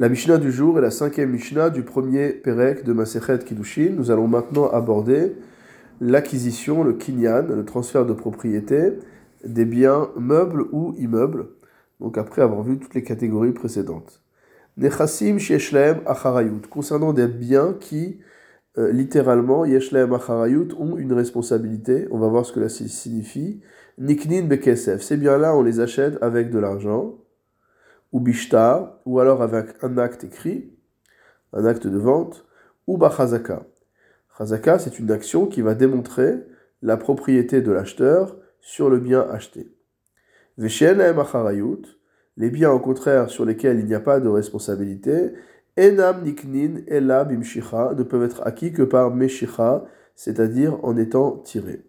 La Mishnah du jour est la cinquième Mishnah du premier Perek de Masechet Kiddushin. Nous allons maintenant aborder l'acquisition, le kinyan, le transfert de propriété des biens meubles ou immeubles. Donc après avoir vu toutes les catégories précédentes. Nechassim Yeshlem Acharayut. Concernant des biens qui, euh, littéralement, Yeshlem Acharayut, ont une responsabilité. On va voir ce que cela signifie. Niknin Bekesef. Ces biens-là, on les achète avec de l'argent ou bishtar, ou alors avec un acte écrit, un acte de vente, ou bachazaka. Chazaka, c'est une action qui va démontrer la propriété de l'acheteur sur le bien acheté. les biens au contraire sur lesquels il n'y a pas de responsabilité, enam niknin ela bimshicha, ne peuvent être acquis que par meshicha, c'est-à-dire en étant tirés.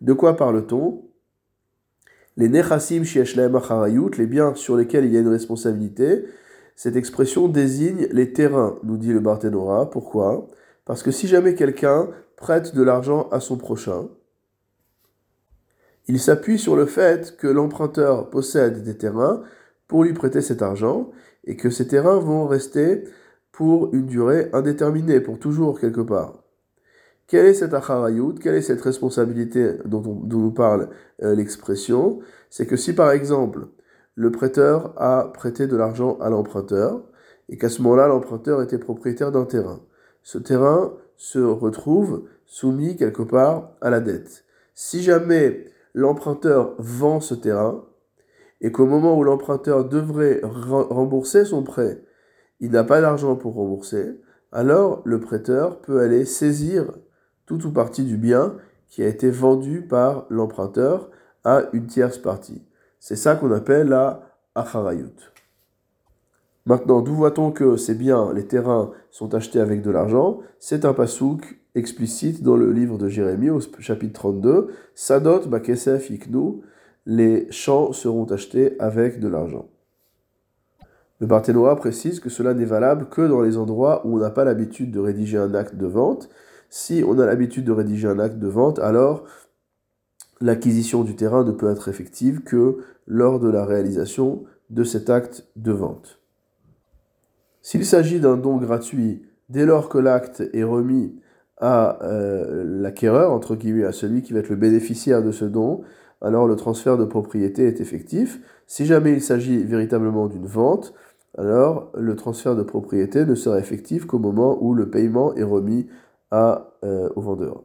De quoi parle-t-on? Les nechassim acharayut, les biens sur lesquels il y a une responsabilité, cette expression désigne les terrains, nous dit le Barthénora. Pourquoi? Parce que si jamais quelqu'un prête de l'argent à son prochain, il s'appuie sur le fait que l'emprunteur possède des terrains pour lui prêter cet argent et que ces terrains vont rester pour une durée indéterminée, pour toujours quelque part. Quelle est cette acharayut? Quelle est cette responsabilité dont, nous parle euh, l'expression? C'est que si par exemple le prêteur a prêté de l'argent à l'emprunteur et qu'à ce moment-là l'emprunteur était propriétaire d'un terrain, ce terrain se retrouve soumis quelque part à la dette. Si jamais l'emprunteur vend ce terrain et qu'au moment où l'emprunteur devrait rembourser son prêt, il n'a pas d'argent pour rembourser, alors le prêteur peut aller saisir tout ou partie du bien qui a été vendu par l'emprunteur à une tierce partie. C'est ça qu'on appelle la acharayut. Maintenant, d'où voit-on que ces biens, les terrains, sont achetés avec de l'argent? C'est un pasouk explicite dans le livre de Jérémie au chapitre 32. Sadot bakesef iknu, les champs seront achetés avec de l'argent. Le Barthénois précise que cela n'est valable que dans les endroits où on n'a pas l'habitude de rédiger un acte de vente, si on a l'habitude de rédiger un acte de vente, alors l'acquisition du terrain ne peut être effective que lors de la réalisation de cet acte de vente. S'il s'agit d'un don gratuit, dès lors que l'acte est remis à euh, l'acquéreur, entre guillemets, à celui qui va être le bénéficiaire de ce don, alors le transfert de propriété est effectif. Si jamais il s'agit véritablement d'une vente, alors le transfert de propriété ne sera effectif qu'au moment où le paiement est remis à, euh, au vendeur.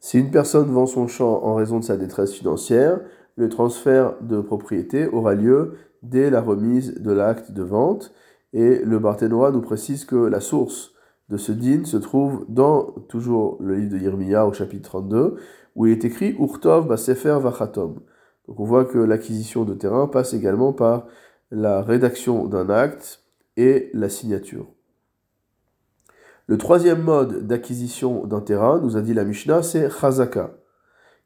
Si une personne vend son champ en raison de sa détresse financière, le transfert de propriété aura lieu dès la remise de l'acte de vente. Et le Barthénois nous précise que la source de ce din se trouve dans toujours le livre de Yirmiya au chapitre 32, où il est écrit Urtov Basefer Vachatom. Donc on voit que l'acquisition de terrain passe également par la rédaction d'un acte et la signature. Le troisième mode d'acquisition d'un terrain, nous a dit la Mishnah, c'est chazaka.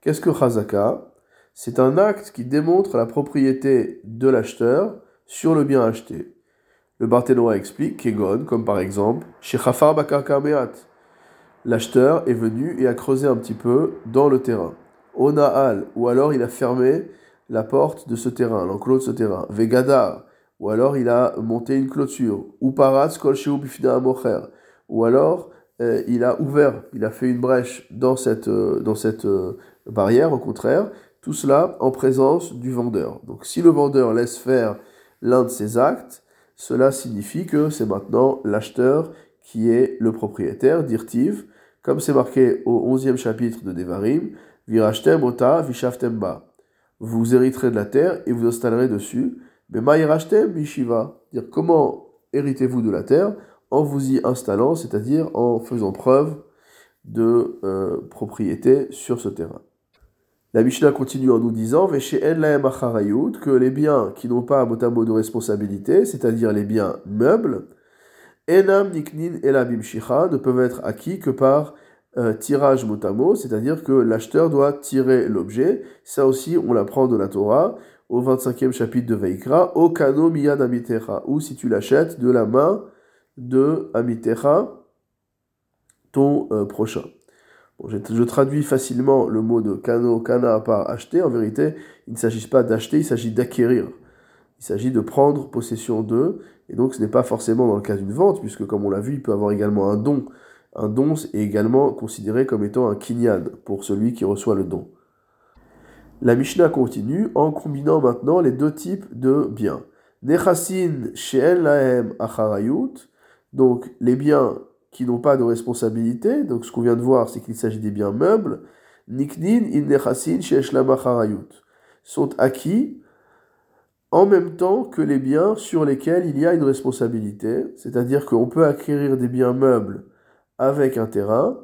Qu'est-ce que chazaka? C'est un acte qui démontre la propriété de l'acheteur sur le bien acheté. Le Barthénois explique, Kegon, comme par exemple, chez Chafar L'acheteur est venu et a creusé un petit peu dans le terrain. Onaal, ou alors il a fermé la porte de ce terrain, l'enclos de ce terrain. Vegadar, ou alors il a monté une clôture. Ou paratz kol mocher ou alors euh, il a ouvert, il a fait une brèche dans cette, euh, dans cette euh, barrière, au contraire, tout cela en présence du vendeur. Donc si le vendeur laisse faire l'un de ces actes, cela signifie que c'est maintenant l'acheteur qui est le propriétaire, d'Irtiv, comme c'est marqué au 11e chapitre de Devarim, Virashtem ota vishaftemba. Vous hériterez de la terre et vous installerez dessus. Mais maïrashtem mishiva. Dire comment héritez-vous de la terre en vous y installant, c'est-à-dire en faisant preuve de euh, propriété sur ce terrain. La Mishnah continue en nous disant que les biens qui n'ont pas un mot de responsabilité, c'est-à-dire les biens meubles, enam niknin ne peuvent être acquis que par euh, tirage motamo, c'est-à-dire que l'acheteur doit tirer l'objet. Ça aussi, on l'apprend de la Torah au 25e chapitre de Veikra, ou si tu l'achètes de la main de Amitecha, ton euh, prochain. je, traduis facilement le mot de kano, kana par acheter. En vérité, il ne s'agit pas d'acheter, il s'agit d'acquérir. Il s'agit de prendre possession d'eux, et donc ce n'est pas forcément dans le cas d'une vente, puisque comme on l'a vu, il peut avoir également un don. Un don est également considéré comme étant un kinyan pour celui qui reçoit le don. La Mishnah continue en combinant maintenant les deux types de biens. Nechasin she'en lahem donc les biens qui n'ont pas de responsabilité, donc ce qu'on vient de voir, c'est qu'il s'agit des biens meubles, niknin in nechasin she'esh acharayut, sont acquis en même temps que les biens sur lesquels il y a une responsabilité, c'est-à-dire qu'on peut acquérir des biens meubles avec un terrain,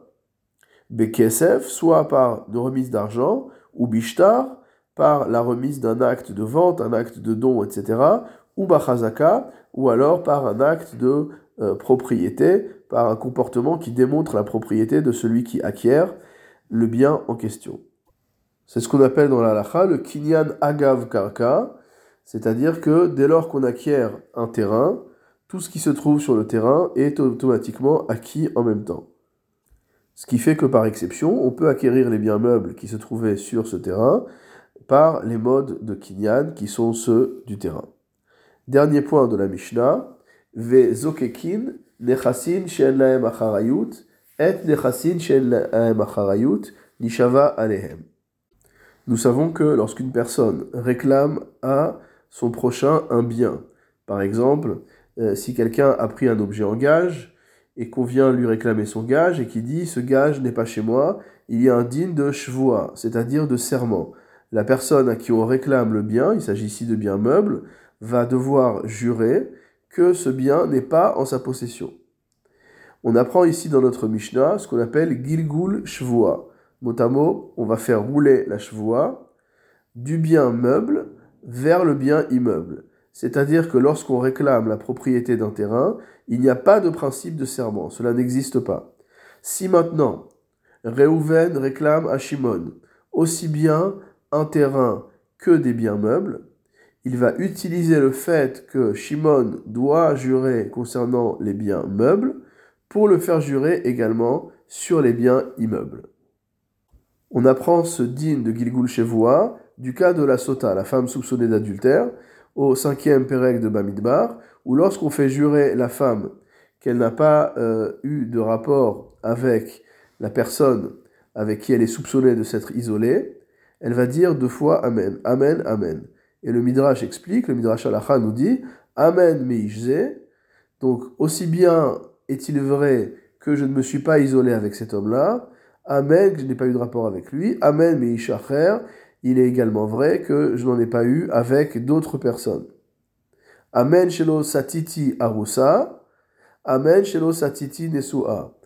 bekesef, soit par de remise d'argent, ou bishtar, par la remise d'un acte de vente, un acte de don, etc., ou bachazaka, ou alors par un acte de euh, propriété, par un comportement qui démontre la propriété de celui qui acquiert le bien en question. C'est ce qu'on appelle dans la halacha le kinyan agav karka, c'est-à-dire que dès lors qu'on acquiert un terrain, tout ce qui se trouve sur le terrain est automatiquement acquis en même temps. Ce qui fait que par exception, on peut acquérir les biens meubles qui se trouvaient sur ce terrain par les modes de kinyan qui sont ceux du terrain. Dernier point de la Mishnah, Nous savons que lorsqu'une personne réclame à son prochain un bien. Par exemple, euh, si quelqu'un a pris un objet en gage et qu'on vient lui réclamer son gage et qui dit ce gage n'est pas chez moi, il y a un digne de shvoa, c'est-à-dire de serment. La personne à qui on réclame le bien, il s'agit ici de bien meuble, va devoir jurer ce bien n'est pas en sa possession. On apprend ici dans notre Mishnah ce qu'on appelle Gilgul Shvoa. Mot à mot, on va faire rouler la Shvoa du bien meuble vers le bien immeuble. C'est-à-dire que lorsqu'on réclame la propriété d'un terrain, il n'y a pas de principe de serment, cela n'existe pas. Si maintenant, Réhouven réclame à Shimon aussi bien un terrain que des biens meubles, il va utiliser le fait que Shimon doit jurer concernant les biens meubles pour le faire jurer également sur les biens immeubles. On apprend ce digne de Gilgul Shevoa du cas de la sota, la femme soupçonnée d'adultère, au cinquième pérec de Bamidbar, où lorsqu'on fait jurer la femme qu'elle n'a pas euh, eu de rapport avec la personne avec qui elle est soupçonnée de s'être isolée, elle va dire deux fois Amen, Amen, Amen. Et le Midrash explique, le Midrash Alacha nous dit Amen meishze. Donc, aussi bien est-il vrai que je ne me suis pas isolé avec cet homme-là, Amen, que je n'ai pas eu de rapport avec lui, Amen meishacher, il est également vrai que je n'en ai pas eu avec d'autres personnes. Amen shelo satiti arusa, Amen shelo satiti nesua.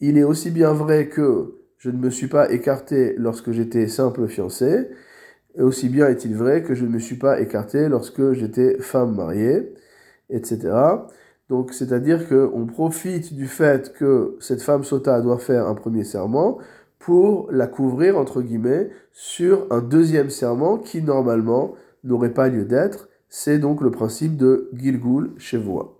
Il est aussi bien vrai que je ne me suis pas écarté lorsque j'étais simple fiancé, et aussi bien est-il vrai que je ne me suis pas écarté lorsque j'étais femme mariée, etc. Donc, c'est-à-dire qu'on profite du fait que cette femme sota doit faire un premier serment pour la couvrir, entre guillemets, sur un deuxième serment qui, normalement, n'aurait pas lieu d'être. C'est donc le principe de Gilgul Shevoa.